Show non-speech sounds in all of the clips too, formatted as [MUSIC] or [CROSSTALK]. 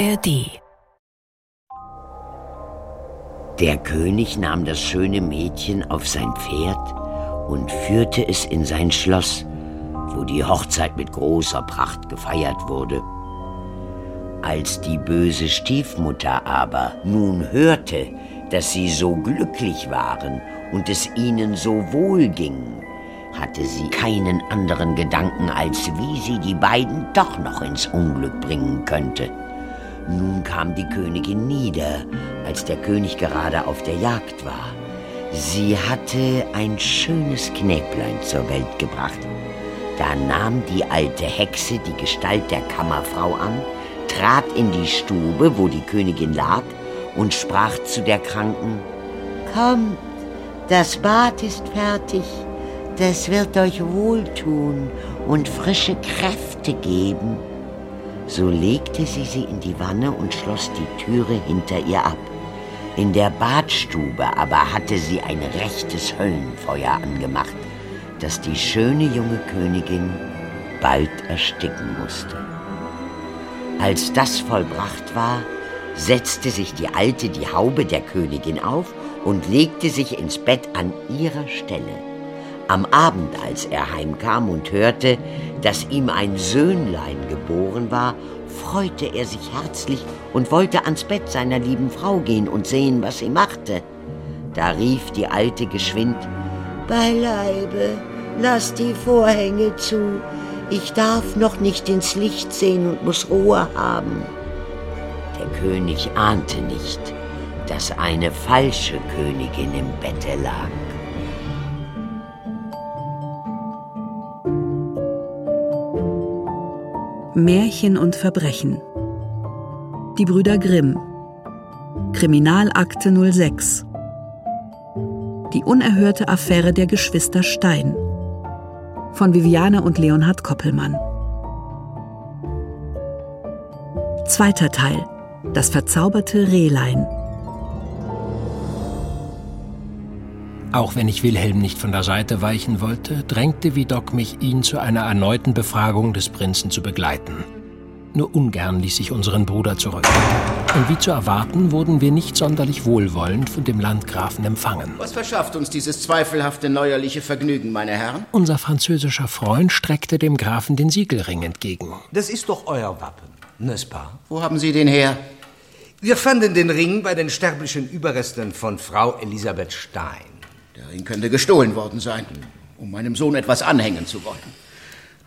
ARD Der König nahm das schöne Mädchen auf sein Pferd und führte es in sein Schloss, wo die Hochzeit mit großer Pracht gefeiert wurde. Als die böse Stiefmutter aber nun hörte, dass sie so glücklich waren und es ihnen so wohl ging, hatte sie keinen anderen Gedanken, als wie sie die beiden doch noch ins Unglück bringen könnte. Nun kam die Königin nieder, als der König gerade auf der Jagd war. Sie hatte ein schönes Knäblein zur Welt gebracht. Da nahm die alte Hexe die Gestalt der Kammerfrau an, trat in die Stube, wo die Königin lag, und sprach zu der Kranken, Kommt, das Bad ist fertig, das wird euch wohltun und frische Kräfte geben. So legte sie sie in die Wanne und schloss die Türe hinter ihr ab. In der Badstube aber hatte sie ein rechtes Höllenfeuer angemacht, das die schöne junge Königin bald ersticken musste. Als das vollbracht war, setzte sich die Alte die Haube der Königin auf und legte sich ins Bett an ihrer Stelle. Am Abend, als er heimkam und hörte, dass ihm ein Söhnlein geboren war, freute er sich herzlich und wollte ans Bett seiner lieben Frau gehen und sehen, was sie machte. Da rief die Alte geschwind, Beileibe, lass die Vorhänge zu, ich darf noch nicht ins Licht sehen und muss Ruhe haben. Der König ahnte nicht, dass eine falsche Königin im Bette lag. Märchen und Verbrechen. Die Brüder Grimm. Kriminalakte 06. Die unerhörte Affäre der Geschwister Stein. Von Viviane und Leonhard Koppelmann. Zweiter Teil. Das verzauberte Rehlein. Auch wenn ich Wilhelm nicht von der Seite weichen wollte, drängte Vidocq mich, ihn zu einer erneuten Befragung des Prinzen zu begleiten. Nur ungern ließ ich unseren Bruder zurück. Und wie zu erwarten, wurden wir nicht sonderlich wohlwollend von dem Landgrafen empfangen. Was verschafft uns dieses zweifelhafte neuerliche Vergnügen, meine Herren? Unser französischer Freund streckte dem Grafen den Siegelring entgegen. Das ist doch euer Wappen, n'est-ce pas? Wo haben Sie den her? Wir fanden den Ring bei den sterblichen Überresten von Frau Elisabeth Stein. Ring könnte gestohlen worden sein, um meinem Sohn etwas anhängen zu wollen.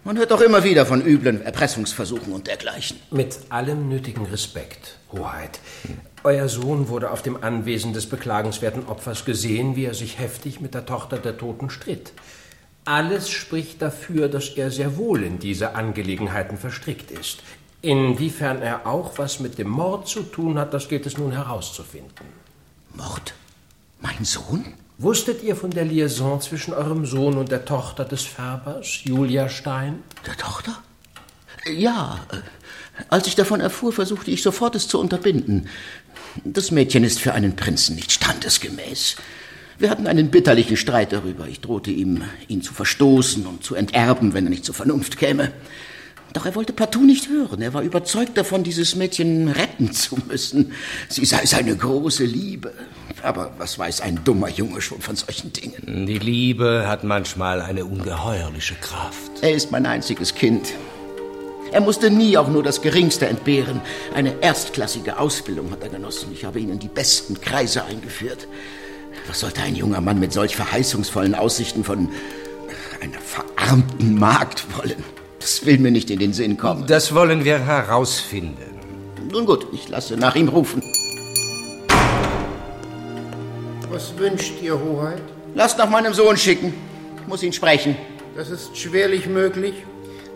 Man hört doch immer wieder von üblen Erpressungsversuchen und dergleichen. Mit allem nötigen Respekt, Hoheit. Euer Sohn wurde auf dem Anwesen des beklagenswerten Opfers gesehen, wie er sich heftig mit der Tochter der Toten stritt. Alles spricht dafür, dass er sehr wohl in diese Angelegenheiten verstrickt ist. Inwiefern er auch was mit dem Mord zu tun hat, das gilt es nun herauszufinden. Mord? Mein Sohn? Wusstet ihr von der Liaison zwischen eurem Sohn und der Tochter des Färbers, Julia Stein? Der Tochter? Ja, äh, als ich davon erfuhr, versuchte ich sofort es zu unterbinden. Das Mädchen ist für einen Prinzen nicht standesgemäß. Wir hatten einen bitterlichen Streit darüber. Ich drohte ihm, ihn zu verstoßen und zu enterben, wenn er nicht zur Vernunft käme. Doch er wollte partout nicht hören. Er war überzeugt davon, dieses Mädchen retten zu müssen. Sie sei seine große Liebe. Aber was weiß ein dummer Junge schon von solchen Dingen? Die Liebe hat manchmal eine ungeheuerliche Kraft. Er ist mein einziges Kind. Er musste nie auch nur das Geringste entbehren. Eine erstklassige Ausbildung hat er genossen. Ich habe ihn in die besten Kreise eingeführt. Was sollte ein junger Mann mit solch verheißungsvollen Aussichten von einer verarmten Magd wollen? Das will mir nicht in den Sinn kommen. Das wollen wir herausfinden. Nun gut, ich lasse nach ihm rufen. Was wünscht ihr, Hoheit? Lasst nach meinem Sohn schicken. Ich muss ihn sprechen. Das ist schwerlich möglich.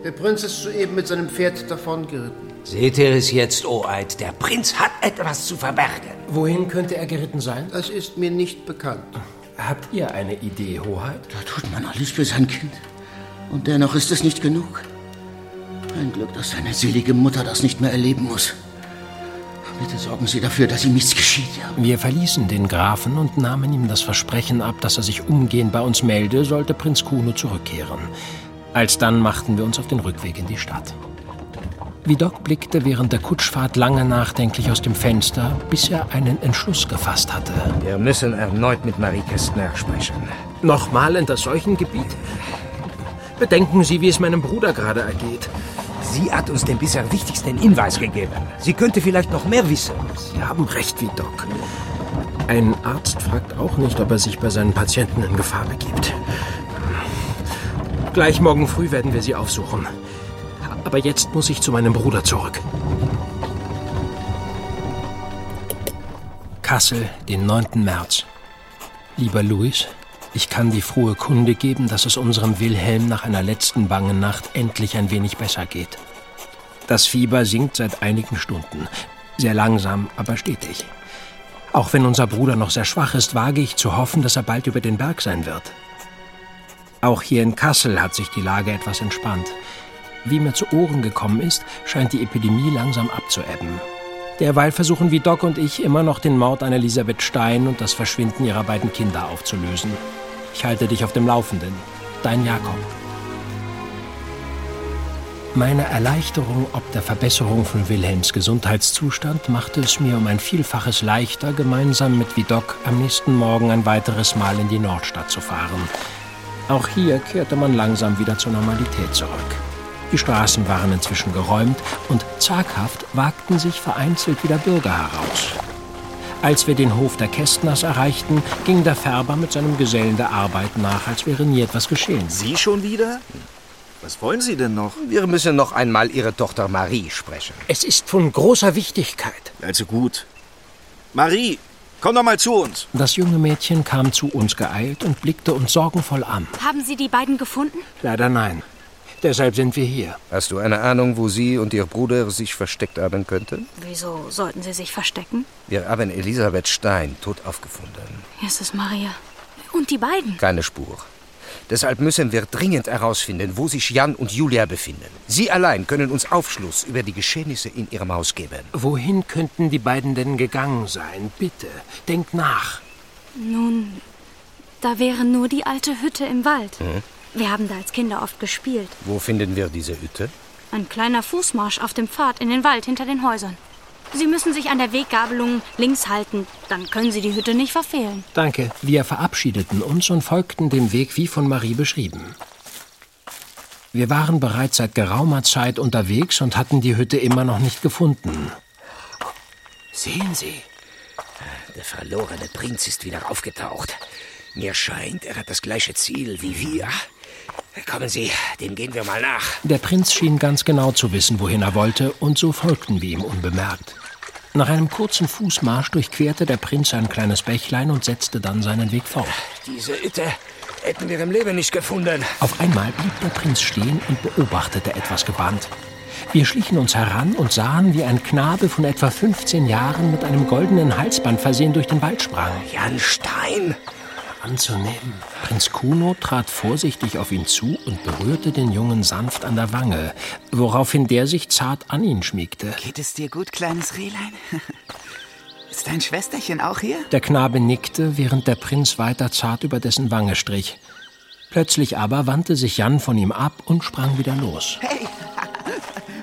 Der Prinz ist soeben mit seinem Pferd davongeritten. Seht ihr es jetzt, Oeid? Der Prinz hat etwas zu verbergen. Wohin könnte er geritten sein? Das ist mir nicht bekannt. Habt ihr eine Idee, Hoheit? Da tut man alles für sein Kind. Und dennoch ist es nicht genug. Ein Glück, dass seine selige Mutter das nicht mehr erleben muss. Bitte sorgen Sie dafür, dass ihm nichts geschieht. Ja? Wir verließen den Grafen und nahmen ihm das Versprechen ab, dass er sich umgehend bei uns melde, sollte Prinz Kuno zurückkehren. Alsdann machten wir uns auf den Rückweg in die Stadt. Vidocq blickte während der Kutschfahrt lange nachdenklich aus dem Fenster, bis er einen Entschluss gefasst hatte. Wir müssen erneut mit Marie Kästner sprechen. Nochmal in das Seuchengebiet? Bedenken Sie, wie es meinem Bruder gerade ergeht. Sie hat uns den bisher wichtigsten Hinweis gegeben. Sie könnte vielleicht noch mehr wissen. Sie haben recht, Vidocq. Ein Arzt fragt auch nicht, ob er sich bei seinen Patienten in Gefahr begibt. Gleich morgen früh werden wir sie aufsuchen. Aber jetzt muss ich zu meinem Bruder zurück. Kassel, den 9. März. Lieber Louis, ich kann die frohe Kunde geben, dass es unserem Wilhelm nach einer letzten bangen Nacht endlich ein wenig besser geht. Das Fieber sinkt seit einigen Stunden. Sehr langsam, aber stetig. Auch wenn unser Bruder noch sehr schwach ist, wage ich zu hoffen, dass er bald über den Berg sein wird. Auch hier in Kassel hat sich die Lage etwas entspannt. Wie mir zu Ohren gekommen ist, scheint die Epidemie langsam abzuebben. Derweil versuchen wie Doc und ich immer noch den Mord an Elisabeth Stein und das Verschwinden ihrer beiden Kinder aufzulösen. Ich halte dich auf dem Laufenden. Dein Jakob. Meine Erleichterung ob der Verbesserung von Wilhelms Gesundheitszustand machte es mir um ein Vielfaches leichter, gemeinsam mit Vidocq am nächsten Morgen ein weiteres Mal in die Nordstadt zu fahren. Auch hier kehrte man langsam wieder zur Normalität zurück. Die Straßen waren inzwischen geräumt und zaghaft wagten sich vereinzelt wieder Bürger heraus. Als wir den Hof der Kästners erreichten, ging der Färber mit seinem Gesellen der Arbeit nach, als wäre nie etwas geschehen. Sie schon wieder? Was wollen Sie denn noch? Wir müssen noch einmal Ihre Tochter Marie sprechen. Es ist von großer Wichtigkeit. Also gut. Marie, komm doch mal zu uns. Das junge Mädchen kam zu uns geeilt und blickte uns sorgenvoll an. Haben Sie die beiden gefunden? Leider nein. Deshalb sind wir hier. Hast du eine Ahnung, wo sie und ihr Bruder sich versteckt haben könnten? Wieso sollten sie sich verstecken? Wir haben Elisabeth Stein tot aufgefunden. Jesus Maria. Und die beiden? Keine Spur. Deshalb müssen wir dringend herausfinden, wo sich Jan und Julia befinden. Sie allein können uns Aufschluss über die Geschehnisse in ihrem Haus geben. Wohin könnten die beiden denn gegangen sein? Bitte, denk nach. Nun, da wäre nur die alte Hütte im Wald. Wir haben da als Kinder oft gespielt. Wo finden wir diese Hütte? Ein kleiner Fußmarsch auf dem Pfad in den Wald hinter den Häusern. Sie müssen sich an der Weggabelung links halten, dann können Sie die Hütte nicht verfehlen. Danke. Wir verabschiedeten uns und folgten dem Weg wie von Marie beschrieben. Wir waren bereits seit geraumer Zeit unterwegs und hatten die Hütte immer noch nicht gefunden. Sehen Sie. Der verlorene Prinz ist wieder aufgetaucht. Mir scheint, er hat das gleiche Ziel wie wir. Kommen Sie, dem gehen wir mal nach. Der Prinz schien ganz genau zu wissen, wohin er wollte, und so folgten wir ihm unbemerkt. Nach einem kurzen Fußmarsch durchquerte der Prinz ein kleines Bächlein und setzte dann seinen Weg fort. Diese Hütte hätten wir im Leben nicht gefunden. Auf einmal blieb der Prinz stehen und beobachtete etwas gebannt. Wir schlichen uns heran und sahen, wie ein Knabe von etwa 15 Jahren mit einem goldenen Halsband versehen durch den Wald sprang. Jan Stein. Anzunehmen. Prinz Kuno trat vorsichtig auf ihn zu und berührte den Jungen sanft an der Wange, woraufhin der sich zart an ihn schmiegte. Geht es dir gut, kleines Rehlein? [LAUGHS] Ist dein Schwesterchen auch hier? Der Knabe nickte, während der Prinz weiter zart über dessen Wange strich. Plötzlich aber wandte sich Jan von ihm ab und sprang wieder los. Hey,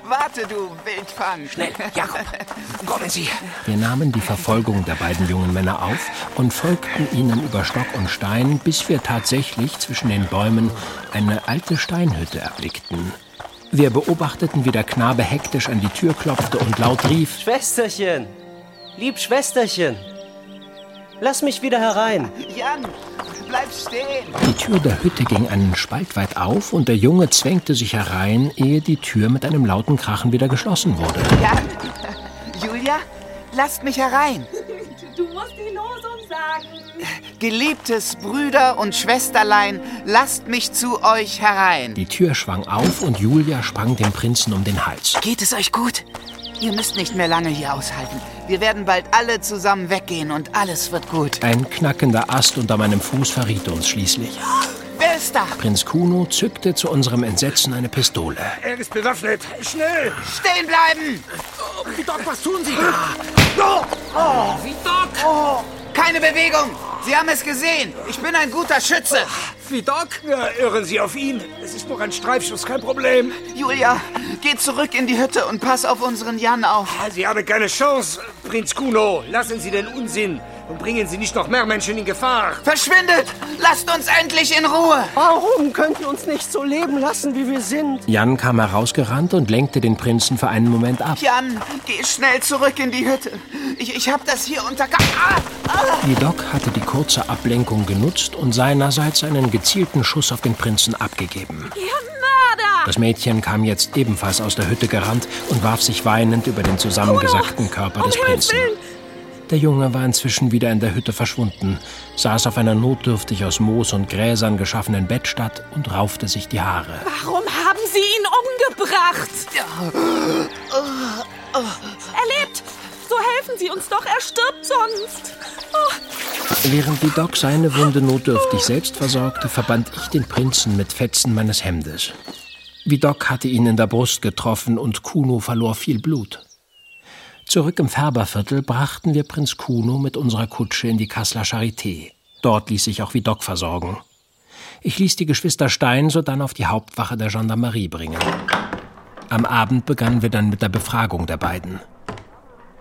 warte, du Wildfang. Schnell, Jakob, kommen Sie. Wir nahmen die Verfolgung der beiden jungen Männer auf und folgten ihnen über Stock und Stein, bis wir tatsächlich zwischen den Bäumen eine alte Steinhütte erblickten. Wir beobachteten, wie der Knabe hektisch an die Tür klopfte und laut rief: Schwesterchen! Lieb Schwesterchen! Lass mich wieder herein! Jan, bleib stehen. Die Tür der Hütte ging einen Spalt weit auf und der Junge zwängte sich herein, ehe die Tür mit einem lauten Krachen wieder geschlossen wurde. Jan, Julia, lasst mich herein. Du musst die Losung sagen. Geliebtes Brüder und Schwesterlein, lasst mich zu euch herein. Die Tür schwang auf und Julia sprang dem Prinzen um den Hals. Geht es euch gut? Ihr müsst nicht mehr lange hier aushalten. Wir werden bald alle zusammen weggehen und alles wird gut. Ein knackender Ast unter meinem Fuß verriet uns schließlich. Wer ist da? Prinz Kuno zückte zu unserem Entsetzen eine Pistole. Er ist bewaffnet. Schnell! Stehen bleiben! Doc, was tun Sie? Keine Bewegung! Sie haben es gesehen. Ich bin ein guter Schütze. Wie Doc? Ja, irren Sie auf ihn. Es ist nur ein Streifschuss, kein Problem. Julia, geh zurück in die Hütte und pass auf unseren Jan auf. Sie haben keine Chance, Prinz Kuno. Lassen Sie den Unsinn und bringen Sie nicht noch mehr Menschen in Gefahr. Verschwindet! Lasst uns endlich in Ruhe! Warum könnt ihr uns nicht so leben lassen, wie wir sind? Jan kam herausgerannt und lenkte den Prinzen für einen Moment ab. Jan, geh schnell zurück in die Hütte. Ich, ich hab das hier unter... Ah, ah. Vidocq hatte die kurze Ablenkung genutzt und seinerseits einen gezielten Schuss auf den Prinzen abgegeben. Ihr Mörder! Das Mädchen kam jetzt ebenfalls aus der Hütte gerannt und warf sich weinend über den zusammengesackten Körper des Prinzen. Der Junge war inzwischen wieder in der Hütte verschwunden, saß auf einer notdürftig aus Moos und Gräsern geschaffenen Bettstatt und raufte sich die Haare. Warum haben Sie ihn umgebracht? Er lebt! So helfen Sie uns doch, er stirbt sonst. Oh. Während die Doc seine Wunde notdürftig selbst versorgte, verband ich den Prinzen mit Fetzen meines Hemdes. Vidocq hatte ihn in der Brust getroffen und Kuno verlor viel Blut. Zurück im Färberviertel brachten wir Prinz Kuno mit unserer Kutsche in die Kasseler Charité. Dort ließ sich auch Vidocq versorgen. Ich ließ die Geschwister Stein sodann auf die Hauptwache der Gendarmerie bringen. Am Abend begannen wir dann mit der Befragung der beiden.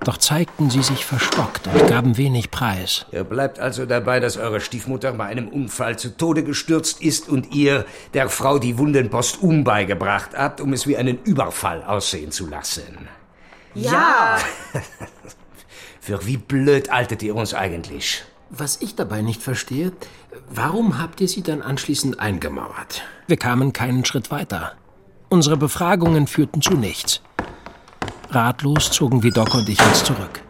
Doch zeigten sie sich verstockt und gaben wenig Preis. Ihr bleibt also dabei, dass eure Stiefmutter bei einem Unfall zu Tode gestürzt ist und ihr der Frau die Wunden postum beigebracht habt, um es wie einen Überfall aussehen zu lassen. Ja. [LAUGHS] Für wie blöd altet ihr uns eigentlich? Was ich dabei nicht verstehe, warum habt ihr sie dann anschließend eingemauert? Wir kamen keinen Schritt weiter. Unsere Befragungen führten zu nichts. Ratlos zogen Vidocq und ich uns zurück.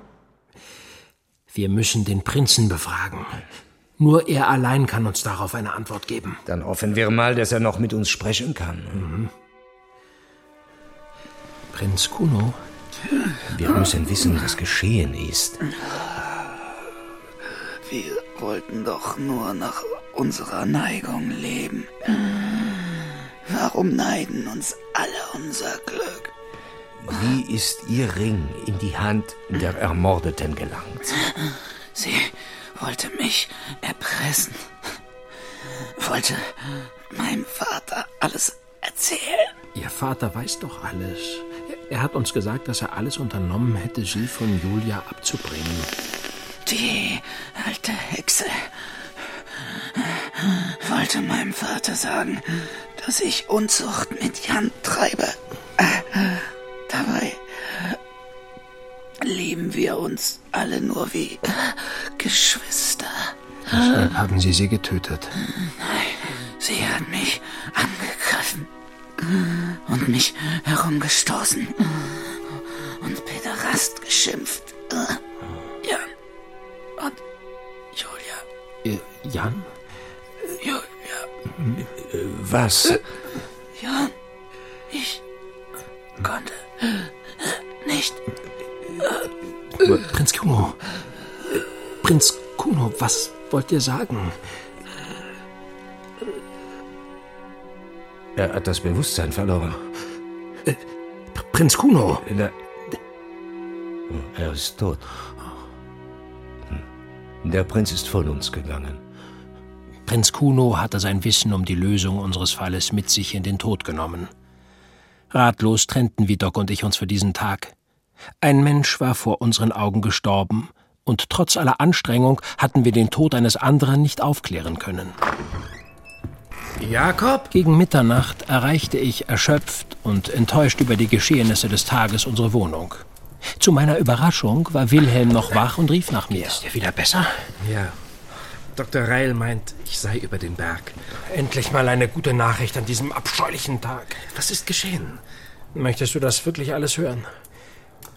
Wir müssen den Prinzen befragen. Nur er allein kann uns darauf eine Antwort geben. Dann hoffen wir mal, dass er noch mit uns sprechen kann. Mhm. Prinz Kuno? Wir müssen wissen, was geschehen ist. Wir wollten doch nur nach unserer Neigung leben. Warum neiden uns alle unser Glück? Wie ist Ihr Ring in die Hand der Ermordeten gelangt? Sie wollte mich erpressen. Wollte meinem Vater alles erzählen. Ihr Vater weiß doch alles. Er hat uns gesagt, dass er alles unternommen hätte, sie von Julia abzubringen. Die alte Hexe wollte meinem Vater sagen, dass ich Unzucht mit Jan treibe. Lieben wir uns alle nur wie [LAUGHS] Geschwister. Deshalb haben Sie sie getötet. Nein, sie hat mich angegriffen und mich herumgestoßen und Peter Rast geschimpft. Jan und Julia. Äh, Jan? Julia. Was? Jan, ich konnte nicht. Prinz Kuno. Prinz Kuno, was wollt ihr sagen? Er hat das Bewusstsein verloren. Äh, Prinz Kuno. Der, er ist tot. Der Prinz ist von uns gegangen. Prinz Kuno hatte sein Wissen um die Lösung unseres Falles mit sich in den Tod genommen. Ratlos trennten Vidocq und ich uns für diesen Tag. Ein Mensch war vor unseren Augen gestorben, und trotz aller Anstrengung hatten wir den Tod eines anderen nicht aufklären können. Jakob? Gegen Mitternacht erreichte ich erschöpft und enttäuscht über die Geschehnisse des Tages unsere Wohnung. Zu meiner Überraschung war Wilhelm noch wach und rief nach mir. Ist dir wieder besser? Ja. Dr. Reil meint, ich sei über den Berg. Endlich mal eine gute Nachricht an diesem abscheulichen Tag. Was ist geschehen? Möchtest du das wirklich alles hören?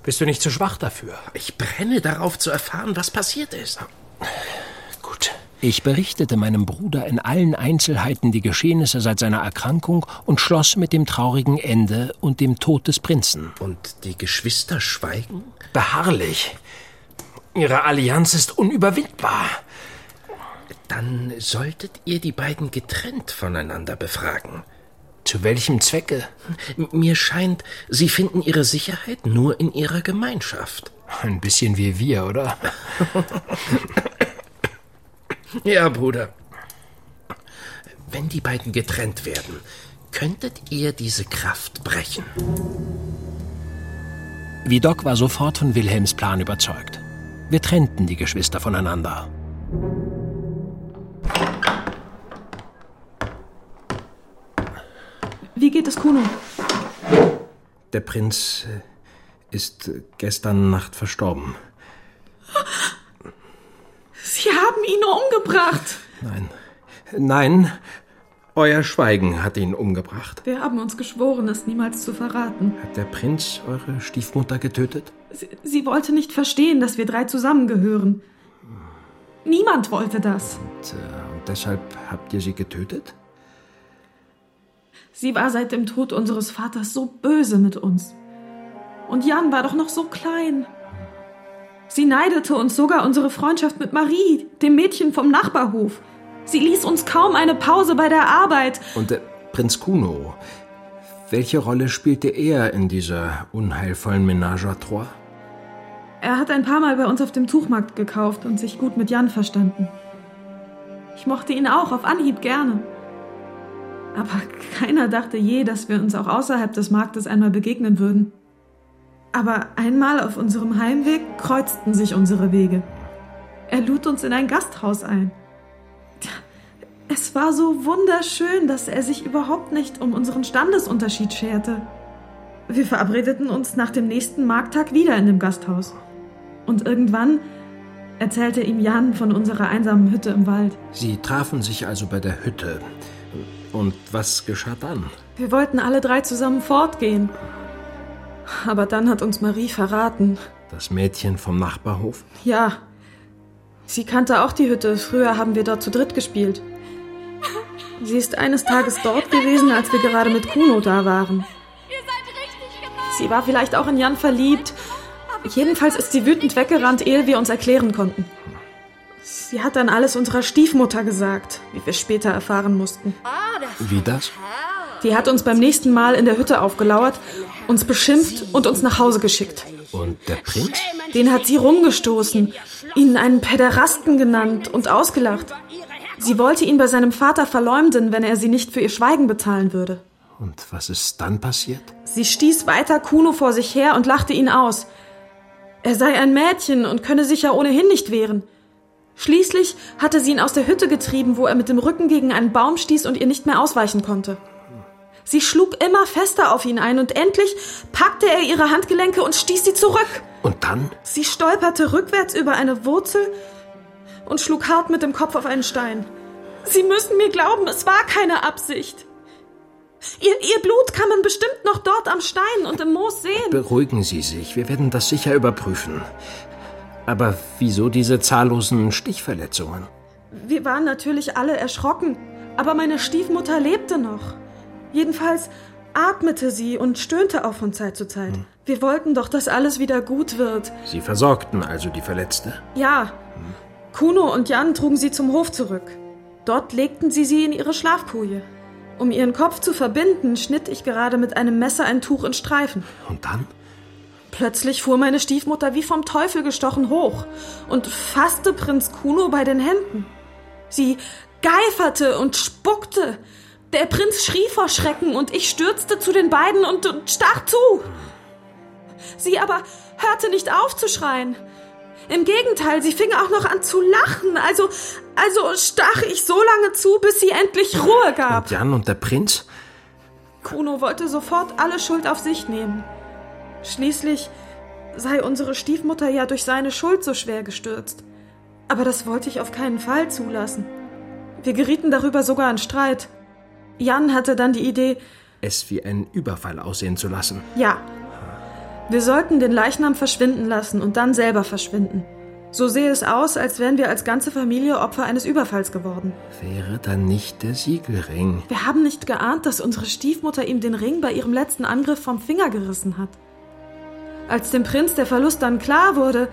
Bist du nicht zu schwach dafür? Ich brenne darauf zu erfahren, was passiert ist. Gut. Ich berichtete meinem Bruder in allen Einzelheiten die Geschehnisse seit seiner Erkrankung und schloss mit dem traurigen Ende und dem Tod des Prinzen. Und die Geschwister schweigen? Beharrlich. Ihre Allianz ist unüberwindbar. Dann solltet ihr die beiden getrennt voneinander befragen. Zu welchem Zwecke? Mir scheint, sie finden ihre Sicherheit nur in ihrer Gemeinschaft. Ein bisschen wie wir, oder? [LAUGHS] ja, Bruder. Wenn die beiden getrennt werden, könntet ihr diese Kraft brechen. Vidocq war sofort von Wilhelms Plan überzeugt. Wir trennten die Geschwister voneinander. Wie geht es Kuno? Der Prinz äh, ist gestern Nacht verstorben. Sie haben ihn umgebracht. Nein. Nein, euer Schweigen hat ihn umgebracht. Wir haben uns geschworen, es niemals zu verraten. Hat der Prinz eure Stiefmutter getötet? Sie, sie wollte nicht verstehen, dass wir drei zusammengehören. Niemand wollte das. Und, äh, und deshalb habt ihr sie getötet? Sie war seit dem Tod unseres Vaters so böse mit uns. Und Jan war doch noch so klein. Sie neidete uns sogar unsere Freundschaft mit Marie, dem Mädchen vom Nachbarhof. Sie ließ uns kaum eine Pause bei der Arbeit. Und der Prinz Kuno, welche Rolle spielte er in dieser unheilvollen Ménage à trois? Er hat ein paar Mal bei uns auf dem Tuchmarkt gekauft und sich gut mit Jan verstanden. Ich mochte ihn auch auf Anhieb gerne. Aber keiner dachte je, dass wir uns auch außerhalb des Marktes einmal begegnen würden. Aber einmal auf unserem Heimweg kreuzten sich unsere Wege. Er lud uns in ein Gasthaus ein. Es war so wunderschön, dass er sich überhaupt nicht um unseren Standesunterschied scherte. Wir verabredeten uns nach dem nächsten Markttag wieder in dem Gasthaus. Und irgendwann erzählte ihm Jan von unserer einsamen Hütte im Wald. Sie trafen sich also bei der Hütte. Und was geschah dann? Wir wollten alle drei zusammen fortgehen. Aber dann hat uns Marie verraten. Das Mädchen vom Nachbarhof? Ja. Sie kannte auch die Hütte. Früher haben wir dort zu dritt gespielt. Sie ist eines Tages dort gewesen, als wir gerade mit Kuno da waren. Sie war vielleicht auch in Jan verliebt. Jedenfalls ist sie wütend weggerannt, ehe wir uns erklären konnten. Sie hat dann alles unserer Stiefmutter gesagt, wie wir später erfahren mussten. Wie das? Die hat uns beim nächsten Mal in der Hütte aufgelauert, uns beschimpft und uns nach Hause geschickt. Und der Prinz? Den hat sie rumgestoßen, ihn einen Päderasten genannt und ausgelacht. Sie wollte ihn bei seinem Vater verleumden, wenn er sie nicht für ihr Schweigen bezahlen würde. Und was ist dann passiert? Sie stieß weiter Kuno vor sich her und lachte ihn aus. Er sei ein Mädchen und könne sich ja ohnehin nicht wehren. Schließlich hatte sie ihn aus der Hütte getrieben, wo er mit dem Rücken gegen einen Baum stieß und ihr nicht mehr ausweichen konnte. Sie schlug immer fester auf ihn ein und endlich packte er ihre Handgelenke und stieß sie zurück. Und dann? Sie stolperte rückwärts über eine Wurzel und schlug hart mit dem Kopf auf einen Stein. Sie müssen mir glauben, es war keine Absicht. Ihr, ihr Blut kann man bestimmt noch dort am Stein und im Moos sehen. Beruhigen Sie sich, wir werden das sicher überprüfen. Aber wieso diese zahllosen Stichverletzungen? Wir waren natürlich alle erschrocken, aber meine Stiefmutter lebte noch. Jedenfalls atmete sie und stöhnte auch von Zeit zu Zeit. Hm. Wir wollten doch, dass alles wieder gut wird. Sie versorgten also die Verletzte? Ja. Hm. Kuno und Jan trugen sie zum Hof zurück. Dort legten sie sie in ihre Schlafkoje. Um ihren Kopf zu verbinden, schnitt ich gerade mit einem Messer ein Tuch in Streifen. Und dann? Plötzlich fuhr meine Stiefmutter wie vom Teufel gestochen hoch und fasste Prinz Kuno bei den Händen. Sie geiferte und spuckte. Der Prinz schrie vor Schrecken und ich stürzte zu den beiden und, und stach zu. Sie aber hörte nicht auf zu schreien. Im Gegenteil, sie fing auch noch an zu lachen. Also, also stach ich so lange zu, bis sie endlich Ruhe gab. Und Jan und der Prinz? Kuno wollte sofort alle Schuld auf sich nehmen. Schließlich sei unsere Stiefmutter ja durch seine Schuld so schwer gestürzt. Aber das wollte ich auf keinen Fall zulassen. Wir gerieten darüber sogar in Streit. Jan hatte dann die Idee, es wie einen Überfall aussehen zu lassen. Ja. Wir sollten den Leichnam verschwinden lassen und dann selber verschwinden. So sehe es aus, als wären wir als ganze Familie Opfer eines Überfalls geworden. Wäre dann nicht der Siegelring? Wir haben nicht geahnt, dass unsere Stiefmutter ihm den Ring bei ihrem letzten Angriff vom Finger gerissen hat. Als dem Prinz der Verlust dann klar wurde,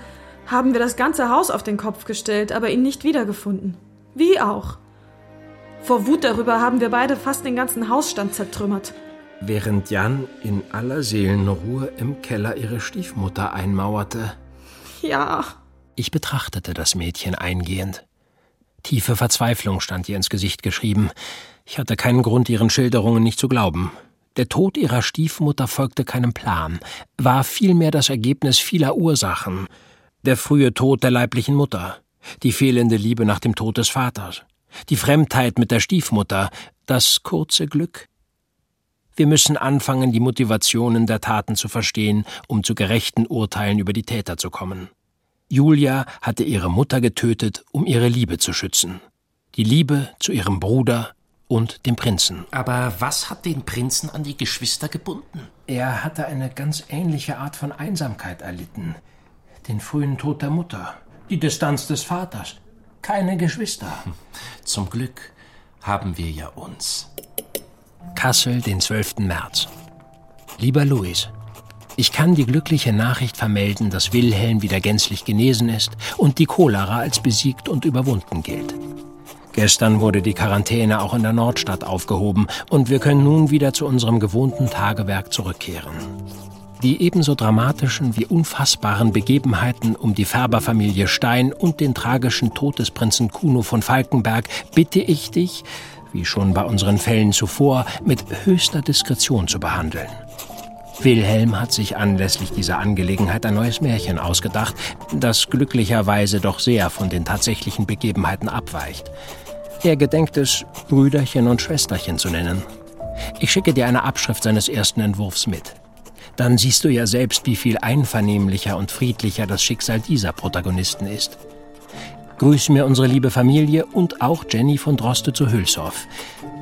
haben wir das ganze Haus auf den Kopf gestellt, aber ihn nicht wiedergefunden. Wie auch. Vor Wut darüber haben wir beide fast den ganzen Hausstand zertrümmert. Während Jan in aller Seelenruhe im Keller ihre Stiefmutter einmauerte. Ja. Ich betrachtete das Mädchen eingehend. Tiefe Verzweiflung stand ihr ins Gesicht geschrieben. Ich hatte keinen Grund, ihren Schilderungen nicht zu glauben. Der Tod ihrer Stiefmutter folgte keinem Plan, war vielmehr das Ergebnis vieler Ursachen. Der frühe Tod der leiblichen Mutter, die fehlende Liebe nach dem Tod des Vaters, die Fremdheit mit der Stiefmutter, das kurze Glück. Wir müssen anfangen, die Motivationen der Taten zu verstehen, um zu gerechten Urteilen über die Täter zu kommen. Julia hatte ihre Mutter getötet, um ihre Liebe zu schützen. Die Liebe zu ihrem Bruder und dem Prinzen. Aber was hat den Prinzen an die Geschwister gebunden? Er hatte eine ganz ähnliche Art von Einsamkeit erlitten. Den frühen Tod der Mutter, die Distanz des Vaters, keine Geschwister. [LAUGHS] Zum Glück haben wir ja uns. Kassel, den 12. März. Lieber Louis, ich kann die glückliche Nachricht vermelden, dass Wilhelm wieder gänzlich genesen ist und die Cholera als besiegt und überwunden gilt. Gestern wurde die Quarantäne auch in der Nordstadt aufgehoben und wir können nun wieder zu unserem gewohnten Tagewerk zurückkehren. Die ebenso dramatischen wie unfassbaren Begebenheiten um die Färberfamilie Stein und den tragischen Tod des Prinzen Kuno von Falkenberg bitte ich dich, wie schon bei unseren Fällen zuvor, mit höchster Diskretion zu behandeln. Wilhelm hat sich anlässlich dieser Angelegenheit ein neues Märchen ausgedacht, das glücklicherweise doch sehr von den tatsächlichen Begebenheiten abweicht. Er gedenkt es, Brüderchen und Schwesterchen zu nennen. Ich schicke dir eine Abschrift seines ersten Entwurfs mit. Dann siehst du ja selbst, wie viel einvernehmlicher und friedlicher das Schicksal dieser Protagonisten ist. Grüß mir unsere liebe Familie und auch Jenny von Droste zu Hülshoff.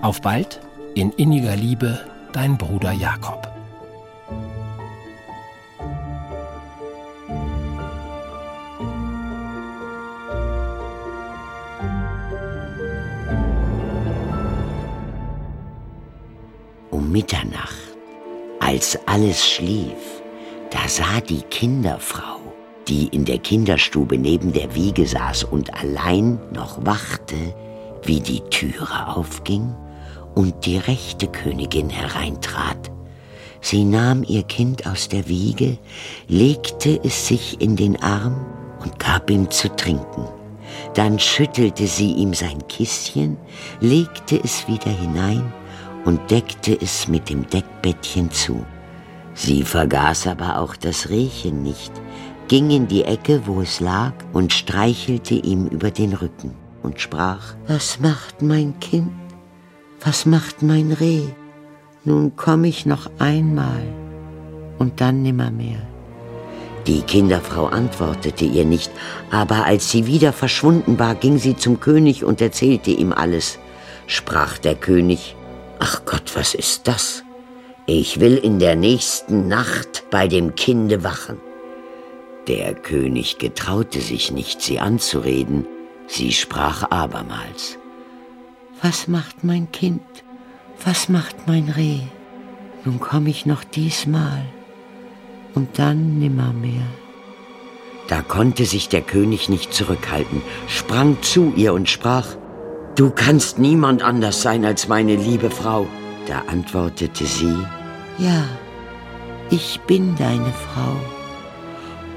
Auf bald, in inniger Liebe, dein Bruder Jakob. Mitternacht, als alles schlief, da sah die Kinderfrau, die in der Kinderstube neben der Wiege saß und allein noch wachte, wie die Türe aufging und die rechte Königin hereintrat. Sie nahm ihr Kind aus der Wiege, legte es sich in den Arm und gab ihm zu trinken. Dann schüttelte sie ihm sein Kisschen, legte es wieder hinein und deckte es mit dem Deckbettchen zu. Sie vergaß aber auch das Rehchen nicht, ging in die Ecke, wo es lag, und streichelte ihm über den Rücken und sprach, Was macht mein Kind? Was macht mein Reh? Nun komm ich noch einmal und dann nimmermehr. Die Kinderfrau antwortete ihr nicht, aber als sie wieder verschwunden war, ging sie zum König und erzählte ihm alles. Sprach der König, Ach Gott, was ist das? Ich will in der nächsten Nacht bei dem Kinde wachen. Der König getraute sich nicht, sie anzureden. Sie sprach abermals. Was macht mein Kind? Was macht mein Reh? Nun komm ich noch diesmal und dann nimmermehr. Da konnte sich der König nicht zurückhalten, sprang zu ihr und sprach, Du kannst niemand anders sein als meine liebe Frau. Da antwortete sie, Ja, ich bin deine Frau.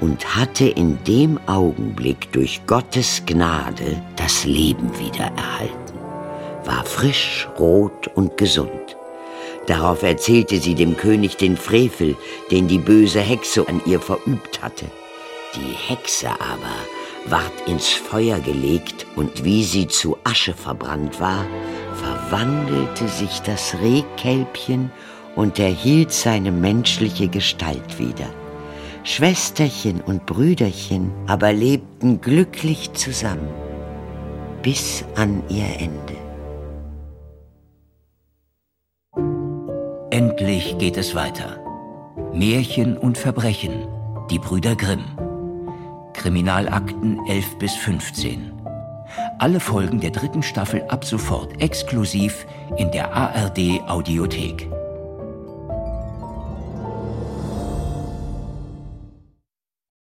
Und hatte in dem Augenblick durch Gottes Gnade das Leben wieder erhalten, war frisch, rot und gesund. Darauf erzählte sie dem König den Frevel, den die böse Hexe an ihr verübt hatte. Die Hexe aber ward ins Feuer gelegt, und wie sie zu Asche verbrannt war, verwandelte sich das Rehkälbchen und erhielt seine menschliche Gestalt wieder. Schwesterchen und Brüderchen aber lebten glücklich zusammen bis an ihr Ende. Endlich geht es weiter. Märchen und Verbrechen, die Brüder Grimm. Kriminalakten 11 bis 15. Alle Folgen der dritten Staffel ab sofort exklusiv in der ARD Audiothek.